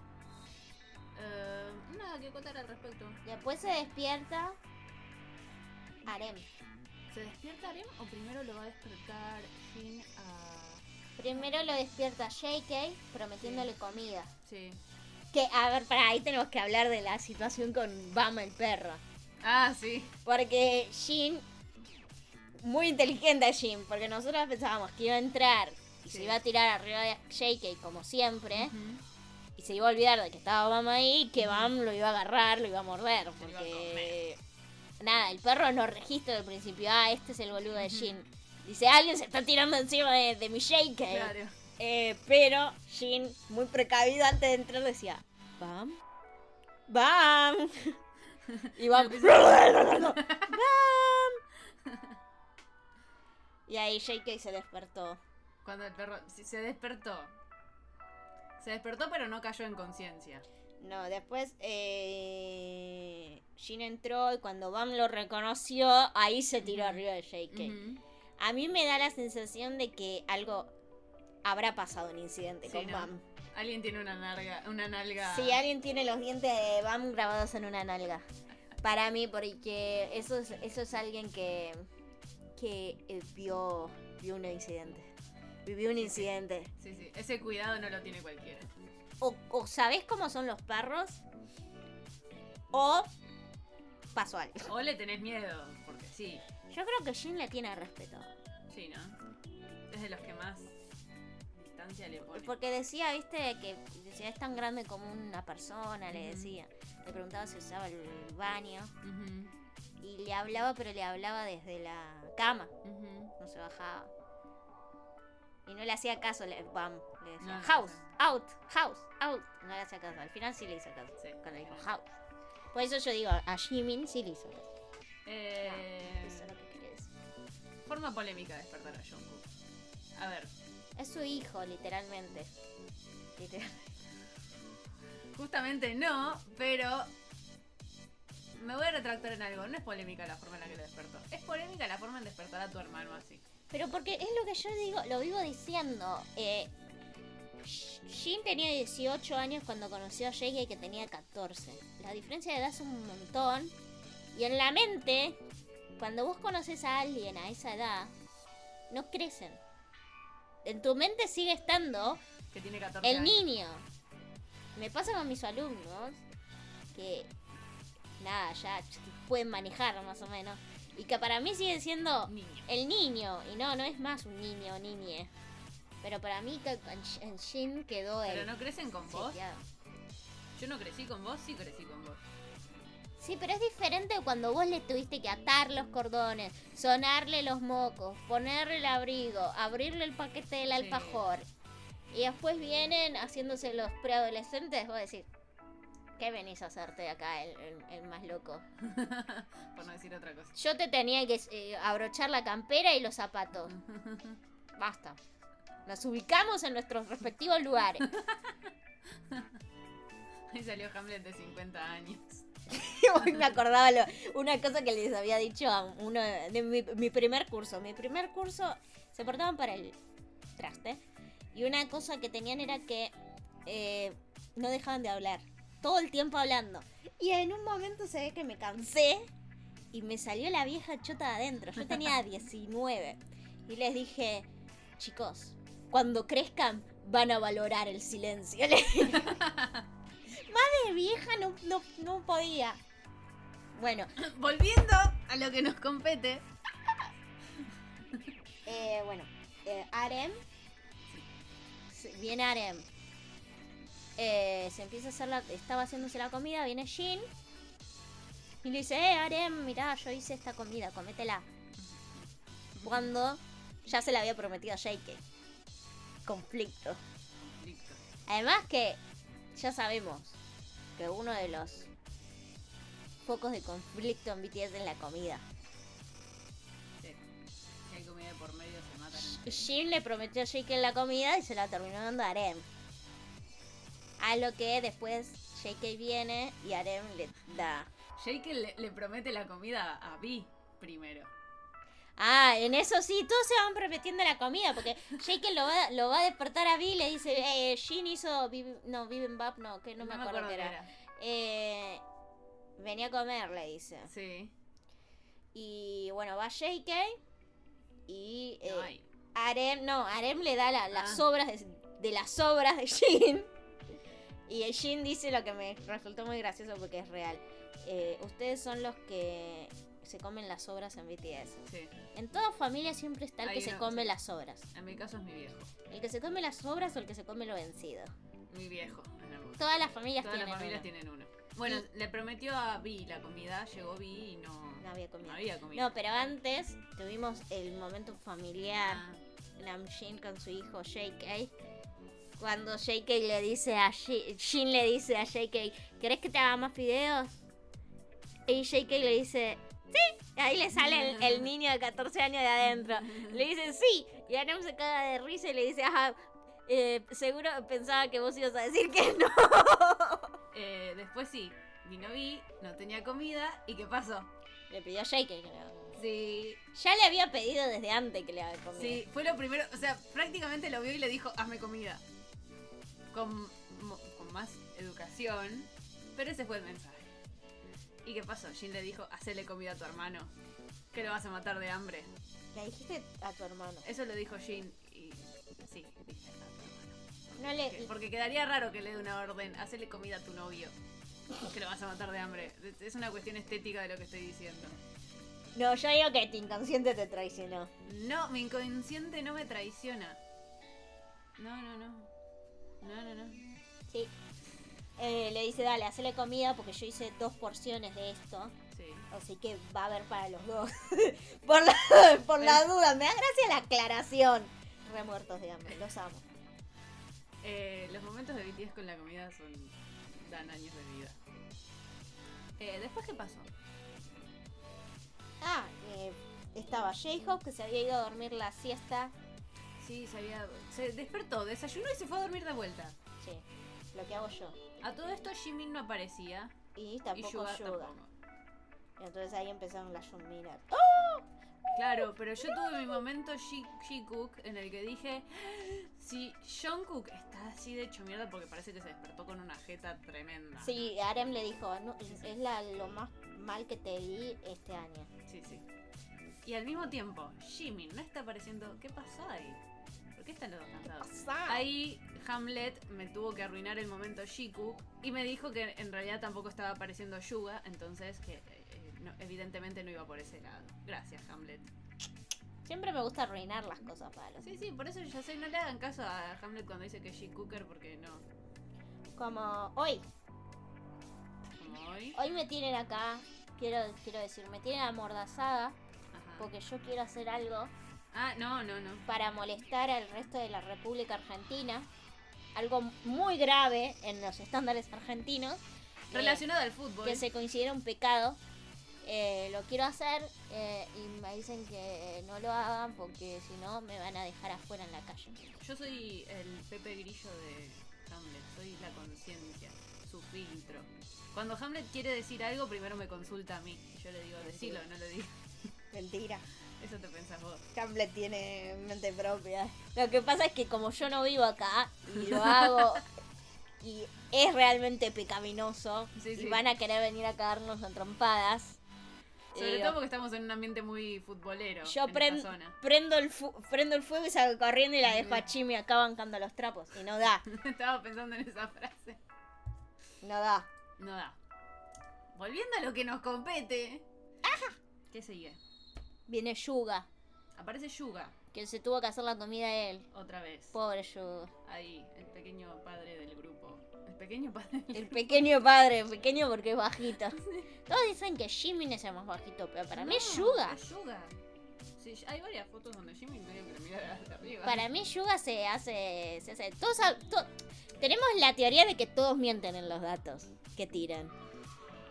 Eh, nada que contar al respecto. Después se despierta Arem. ¿Se despierta Arem o primero lo va a despertar A. Primero lo despierta JK prometiéndole comida. Sí. Que, a ver, para ahí tenemos que hablar de la situación con Bama el perro. Ah, sí. Porque Jin, muy inteligente Jin, porque nosotros pensábamos que iba a entrar y Sí. se iba a tirar arriba de JK como siempre, y se iba a olvidar de que estaba Bam ahí, y que Bam lo iba a agarrar, lo iba a morder, Se porque... Nada, el perro no registra al principio, ah, este es el boludo de. Jin. Dice, alguien se está tirando encima de, de mi JK. Claro. Eh, pero Jin, muy precavido antes de entrar, decía, Bam, Bam. Y Bam, Bam. Y ahí JK se despertó. Cuando el perro se despertó. Se despertó pero no cayó en conciencia. No, después eh, Jin entró y cuando Bam lo reconoció, ahí se tiró arriba de JK. A mí me da la sensación de que algo habrá pasado un incidente Sí, con ¿no? Bam. Alguien tiene una nalga, una nalga. Si alguien tiene los dientes de Bam grabados en una nalga. Para mí, porque eso es, eso es alguien que, que eh, vio, vio un incidente. Vivió un incidente. Sí, sí. Ese cuidado no lo tiene cualquiera. O, o sabés cómo son los perros, o pasó algo. O le tenés miedo, porque sí. Yo creo que Jin le tiene respeto. Sí, ¿no? Es de los que más distancia le pone. Porque decía, viste, que decía, es tan grande como una persona, le decía. Le preguntaba si usaba el baño. Y le hablaba, pero le hablaba desde la cama. No se bajaba. Y no le hacía caso, le, bam, le decía, No, house, no. out, house, out. No le hacía caso. Al final sí le hizo caso. Sí. Cuando dijo house. Por eso yo digo, a Jimin sí le hizo caso. Eh, forma polémica despertar a Jungkook. A ver, Es su hijo, literalmente. Literal- justamente no, pero me voy a retractar en algo. No es polémica la forma en la que lo despertó. Es polémica la forma en despertar a tu hermano así. Pero porque es lo que yo digo, lo vivo diciendo. Eh, Jin tenía 18 años cuando conoció a Jake que tenía 14. La diferencia de edad es un montón. Y en la mente, cuando vos conoces a alguien a esa edad, no crecen. En tu mente sigue estando Que tiene 14 el años. niño. Me pasa con mis alumnos que nada, ya pueden manejar más o menos. Y que para mí sigue siendo Niño. el niño. Y no, no es más un niño o niñe. Pero para mí en Sh- en Shin quedó el... ¿Pero no crecen con vos? Yo no crecí con vos, sí crecí con vos. Sí, pero es diferente cuando vos le tuviste que atar los cordones, sonarle los mocos, ponerle el abrigo, abrirle el paquete del Sí. alfajor. Y después vienen haciéndose los preadolescentes, vos decís, ¿qué venís a hacerte acá, el, el- el más loco? Por no decir otra cosa. Yo te tenía que eh, abrochar la campera y los zapatos. Basta. Nos ubicamos en nuestros respectivos lugares. Ahí salió Hamlet de 50 años. Me acordaba lo- una cosa que les había dicho a uno de mi, mi primer curso. Mi primer curso se portaban para el traste. Y una cosa que tenían era que eh, no dejaban de hablar. Todo el tiempo hablando. Y en un momento se ve que me cansé y me salió la vieja chota de adentro. Yo tenía 19. Y les dije, chicos, cuando crezcan van a valorar el silencio. Más de vieja no, no, no podía. Bueno, Volviendo a lo que nos compete. eh, bueno, eh, Arem. Viene Arem. Eh, se empieza a hacer la. Estaba haciéndose la comida, viene Jin. Y le dice, eh, Arem, mirá, yo hice esta comida, cométela. Cuando ya se la había prometido a JK. Conflicto. Listo. Además que ya sabemos que uno de los focos de conflicto en BTS es la comida. Sí. Si hay comida por medio, se matan. Jin le prometió a JK la comida y se la terminó dando a Arem. A lo que después JK viene y Arem le da. Jake le, le promete la comida a Vi primero. Ah, en eso sí, todos se van prometiendo la comida, porque JK lo va, lo va a despertar a Vi y le dice, eh, Jin hizo, no, Bibimbap, no, que no, me acuerdo qué era. Eh, venía a comer, le dice. Sí. Y bueno, va JK y eh, No. Arem, no, Arem le da la- las Ah. obras de, de las obras de Jin. Y Jin dice lo que me resultó muy gracioso porque es real. Eh, ustedes son los que se comen las obras en BTS. Sí. En toda familia siempre está el Hay que se come las obras. En mi caso es mi viejo. El que se come las obras o el que se come lo vencido. Mi viejo. en Todas las familias Todas las tienen familias uno. tienen uno. Bueno, le prometió a Vi la comida, llegó Vi y no, No había comida. no había comida. No, pero antes tuvimos el momento familiar. Ah, Namjoon con su hijo JK. Cuando JK le dice a Shi- Shin le dice a JK, ¿querés que te haga más videos? Y JK le dice, sí. Y ahí le sale el, el niño de 14 años de adentro. Le dice, sí. Y Aram se caga de risa y le dice, ajá, eh, seguro pensaba que vos ibas a decir que no. eh, después sí, vino Vi, no tenía comida. ¿Y qué pasó? Le pidió a le haga. Sí, Ya le había pedido desde antes que le haga comida. sí, fue lo primero. O sea, prácticamente lo vio y le dijo, hazme comida. Con, con más educación. Pero ese fue el mensaje. ¿Y qué pasó? Jin le dijo, hacele comida a tu hermano. Que lo vas a matar de hambre. Le dijiste a tu hermano. Eso lo dijo Jin y sí, dije a tu hermano. No le, Que- Porque quedaría raro que le dé una orden, hacele comida a tu novio. Que lo vas a matar de hambre. Es una cuestión estética de lo que estoy diciendo. no, yo digo que tu inconsciente te traicionó. No, mi inconsciente no me traiciona. No, no, no. No, no, no. Sí. Eh, le dice, dale, hacele comida porque yo hice dos porciones de esto. Sí. Así que va a haber para los dos. por la, por la duda, me da gracia la aclaración. Re muertos de hambre, los amo. Eh, los momentos de BTS con la comida son. dan años de vida. Eh, ¿Después qué pasó? Ah, eh, estaba J-Hope que se había ido a dormir la siesta. Sí, se había. Se despertó, desayunó y se fue a dormir de vuelta. Sí, lo que hago yo. A todo esto Jimin no aparecía. Y Y tampoco Suga Suga. tampoco. Entonces ahí empezaron las Junminas. Claro, pero yo tuve mi momento G-Cook en el que dije, si Jungkook está así de hecho mierda porque parece que se despertó con una jeta tremenda. Sí, Arem le dijo, "No, es la, lo más mal que te vi este año. Sí, sí. Y al mismo tiempo, Jimin no está apareciendo. ¿Qué pasó ahí? ¿Por qué están los dos cansados? Ahí Hamlet me tuvo que arruinar el momento Shiku y me dijo que en realidad tampoco estaba apareciendo Yuga, entonces que eh, eh, no- evidentemente no iba por ese lado. Gracias, Hamlet. Siempre me gusta arruinar las cosas para los Sí, sí, por eso ya sé, no le hagan caso a Hamlet cuando dice que es Cooker porque no. Como hoy. Como hoy. Hoy me tienen acá, quiero, quiero decir, me tienen amordazada Ajá. porque yo quiero hacer algo Ah, no, no, no. para molestar al resto de la República Argentina. Algo muy grave en los estándares argentinos. eh, Relacionado al fútbol. que se considera un pecado. Eh, lo quiero hacer eh, y me dicen que no lo hagan porque si no me van a dejar afuera en la calle. Yo soy el Pepe Grillo de Hamlet, soy la conciencia, su filtro. Cuando Hamlet quiere decir algo, primero me consulta a mí. Yo le digo, decilo, no lo digo. Mentira. Eso te pensás vos. Hamlet tiene mente propia. Lo que pasa es que como yo no vivo acá y lo hago y es realmente pecaminoso Sí, y sí. van a querer venir a cagarnos en trompadas. Sobre digo, todo porque estamos en un ambiente muy futbolero yo en pren- esta zona. prendo, el fu- prendo el fuego y salgo corriendo y la dejo a Chimi acá bancando los trapos. Y no da, Estaba pensando en esa frase. no da. No da. Volviendo a lo que nos compete. ¿Qué sigue? Viene Yuga, Aparece Yuga, que se tuvo que hacer la comida él. otra vez. Pobre Yuga. Ahí, el pequeño padre del grupo. El pequeño padre El pequeño padre, pequeño porque es bajito. Todos dicen que Jimin es el más bajito, pero para mí es Yuga. Es Yuga. Sí, hay varias fotos donde Jimmy medio que le mira de arriba. Para mí Yuga se hace, se hace. Todos, tenemos la teoría de que todos mienten en los datos que tiran.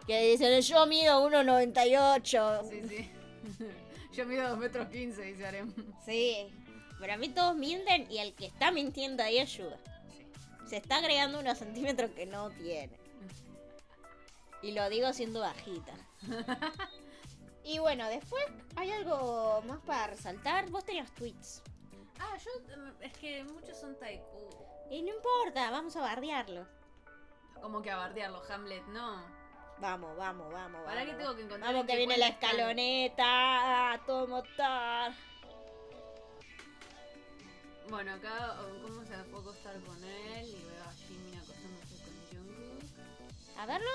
Que dicen, yo mido 1,98. Sí, sí. Yo mido 2 metros 15, dice Arem. Sí. Para mí todos mienten y el que está mintiendo ahí. Sí. Se está agregando unos centímetros que no tiene. Y lo digo siendo bajita. Y bueno, después hay algo más para resaltar. Vos tenías tweets. Ah, yo. Es que muchos son taiku. Y no importa, vamos a bardearlo. Como que a bardearlo, Hamlet, no. Vamos, vamos, vamos. ¿Para vamos. qué tengo que encontrar? Vamos que viene la escaloneta, a todo motor. Bueno, acá, oh, ¿cómo se puede acostar con él? Y veo a Jimmy acostándose con Jungkook. A verlo.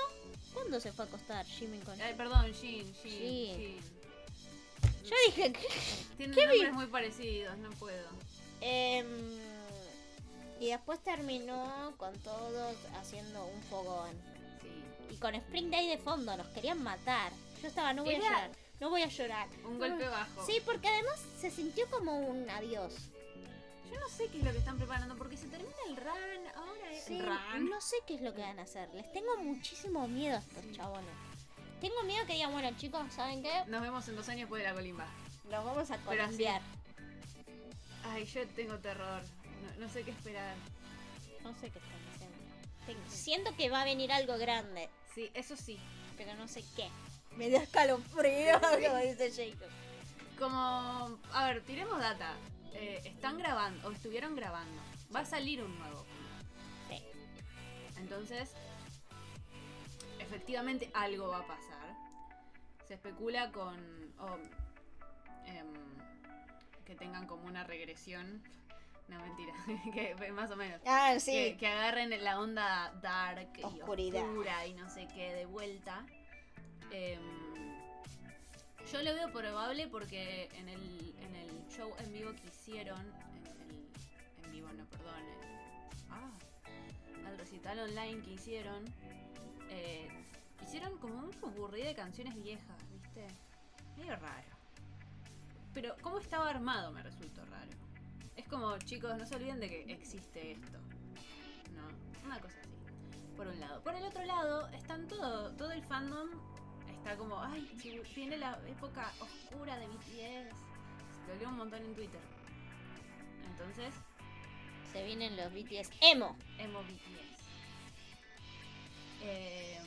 ¿Cuándo se fue a acostar Jimin con Ay, perdón, Jin, Jin, Jin. Jin. Yo dije que... Tienen ¿Qué nombres vi? muy parecidos, no puedo. Em, y después terminó con todos haciendo un fogón. Y con Spring Day de fondo, nos querían matar. Yo estaba, no voy a llorar, no voy a llorar. Un golpe bajo. Sí, porque además se sintió como un adiós. Yo no sé qué es lo que están preparando, porque se termina el run, ahora es Sí, run. no sé qué es lo que van a hacer. Les tengo muchísimo miedo a estos chabones. Tengo miedo que digan, bueno chicos, ¿saben qué? Nos vemos en dos años después de la colimba. Nos vamos a así. colombiar. Ay, yo tengo terror. No, no sé qué esperar. No sé qué. Te- Siento que va a venir algo grande, Sí, eso sí. pero no sé qué. Me dio escalofrío. Como dice Jacob. Como, a ver, tiremos data. Eh, están grabando, o estuvieron grabando. Va a salir un nuevo. Sí. Entonces, efectivamente algo va a pasar. Se especula con o, em, que tengan como una regresión. No, mentira, que más o menos. Ah, sí. que agarren la onda dark y Oscuridad. oscura y no sé qué de vuelta. Em, yo lo veo probable porque en el, en el show en vivo que hicieron, en, el, en vivo no, perdón, el- ah, al recital online que hicieron, eh, hicieron como un popurrí de canciones viejas, ¿viste? Medio raro. Pero cómo estaba armado me resultó raro. Es como, chicos, no se olviden de que existe esto. ¿No? Una cosa así. Por un lado. Por el otro lado, están todo, todo el fandom está como, ay, viene la época oscura de BTS. Lo leo un montón en Twitter. Entonces, Se vienen los BTS emo. emo BTS. Em,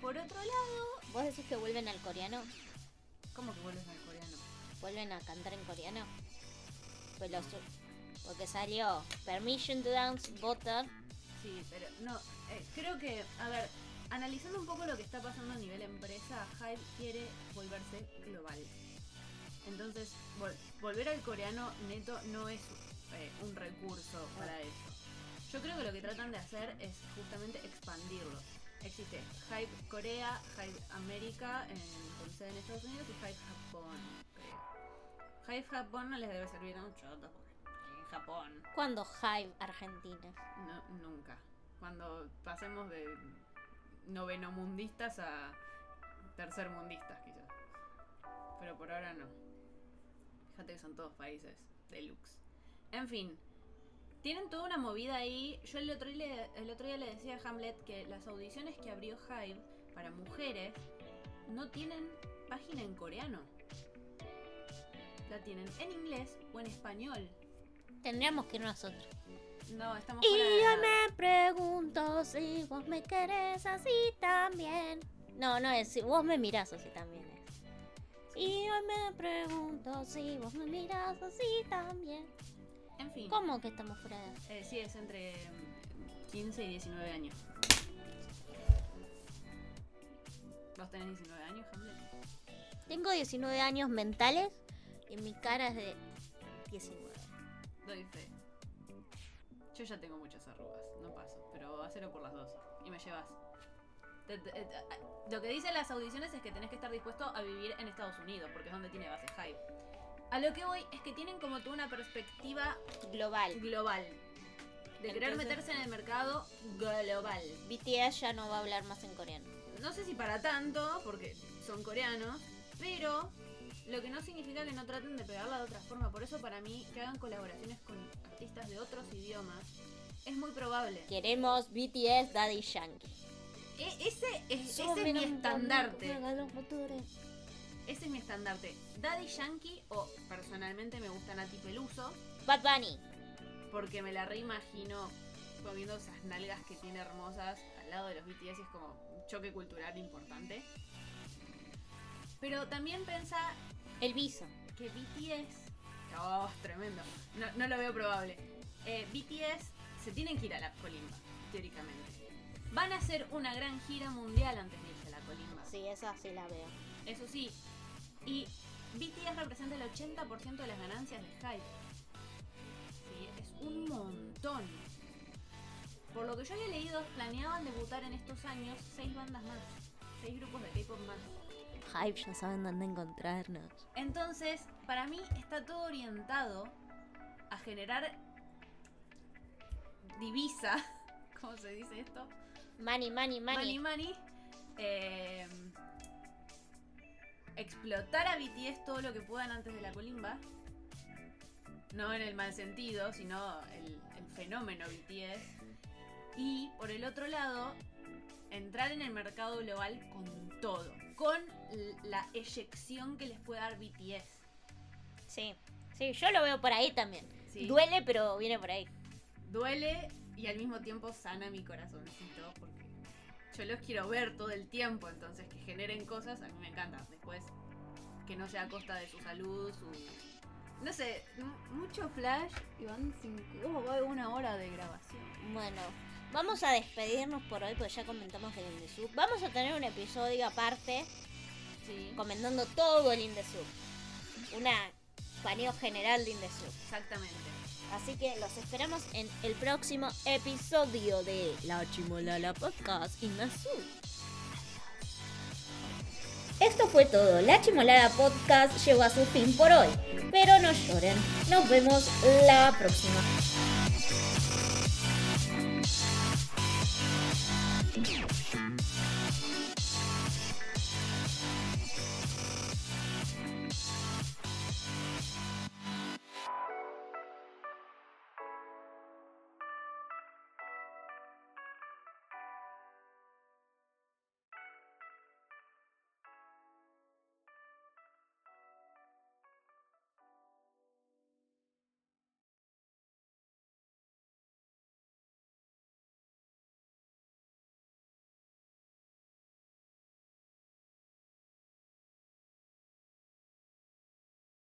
por otro lado, ¿Vos decís que vuelven al coreano? ¿cómo que vuelves al coreano? ¿Vuelven a cantar en coreano? Los- porque salió Permission to Dance, Butter. Sí, pero no, eh, creo que, a ver, analizando un poco lo que está pasando a nivel empresa, Hype quiere volverse global. Entonces, vol- volver al coreano neto no es eh, un recurso para eso. Yo creo que lo que tratan de hacer es justamente expandirlo. Existe Hype Corea, Hype América, en, con sede en Estados Unidos, y Hype Japón, creo. Hype Japón no les debe servir mucho, porque en Japón ¿Cuándo Hive Argentina? no, nunca. Cuando pasemos de novenomundistas a tercermundistas, quizás. Pero por ahora no. Fíjate que son todos países deluxe. En fin, tienen toda una movida ahí. Yo el otro, día, el otro día le decía a Hamlet que las audiciones que abrió Hive para mujeres no tienen página en coreano. La tienen en inglés o en español. Tendríamos que ir nosotros. No, estamos Y fuera de yo la- me pregunto si vos me querés así también. No, no es si vos me mirás así también es. Y yo me pregunto si vos me mirás así también. En fin. ¿Cómo que estamos fuera de? Eh, sí, es entre mm, 15 y 19 años. ¿Vos tenés 19 años, Hamlet? Tengo 19 años mentales y mi cara es de 19. Doy fe. Yo ya tengo muchas arrugas, no paso, pero hacelo por las dos. Y me llevas. Te- te- te- a- Lo que dicen las audiciones es que tenés que estar dispuesto a vivir en Estados Unidos, porque es donde tiene base Hype. A lo que voy es que tienen como toda una perspectiva Global. global. De querer Entonces- meterse en el mercado global. BTS ya no va a hablar más en coreano. No sé si para tanto, porque son coreanos, pero lo que no significa que no traten de pegarla de otra forma. Por eso para mí que hagan colaboraciones con artistas de otros idiomas es muy probable. Queremos BTS Daddy Yankee. E- ese es, ese es mi estandarte. Ese es mi estandarte. Daddy Yankee o personalmente me gusta Nati Peluso Bad Bunny. porque me la reimagino comiendo esas nalgas que tiene hermosas al lado de los BTS y es como un choque cultural importante. Pero también pensa El Visa. que BTS. Oh, tremendo. No, no lo veo probable. Eh, BTS se tienen que ir a la colimba, teóricamente. Van a hacer una gran gira mundial antes de irse a la colimba. Sí, esa sí la veo. Eso sí. Y BTS representa el 80% de las ganancias de Hype. Sí, es un montón. Por lo que yo había leído, planeaban debutar en estos años seis bandas más. Seis grupos de K-pop más. Hype, ya saben dónde encontrarnos. Entonces, para mí está todo orientado a generar divisa. ¿Cómo se dice esto? Money, money, Money, money. money. eh, explotar a BTS todo lo que puedan antes de la colimba. No en el mal sentido, sino el, el fenómeno BTS. Y por el otro lado, entrar en el mercado global con todo. Con la eyección que les puede dar BTS. Sí, sí, yo lo veo por ahí también. Sí. Duele, pero viene por ahí. duele y al mismo tiempo sana mi corazoncito porque yo los quiero ver todo el tiempo, entonces que generen cosas a mí me encanta. Después que no sea a costa de su salud, su no sé, mucho flash y van cinco, oh, una hora de grabación. Bueno, vamos a despedirnos por hoy porque ya comentamos el Indesub. Vamos a tener un episodio aparte Sí, comentando todo el Indesub. Una paneo general de Indesub. exactamente. Así que los esperamos en el próximo episodio de La Chimolala Podcast Indesub. Esto fue todo. La Chimolada Podcast llegó a su fin por hoy. Pero no lloren. Nos vemos la próxima.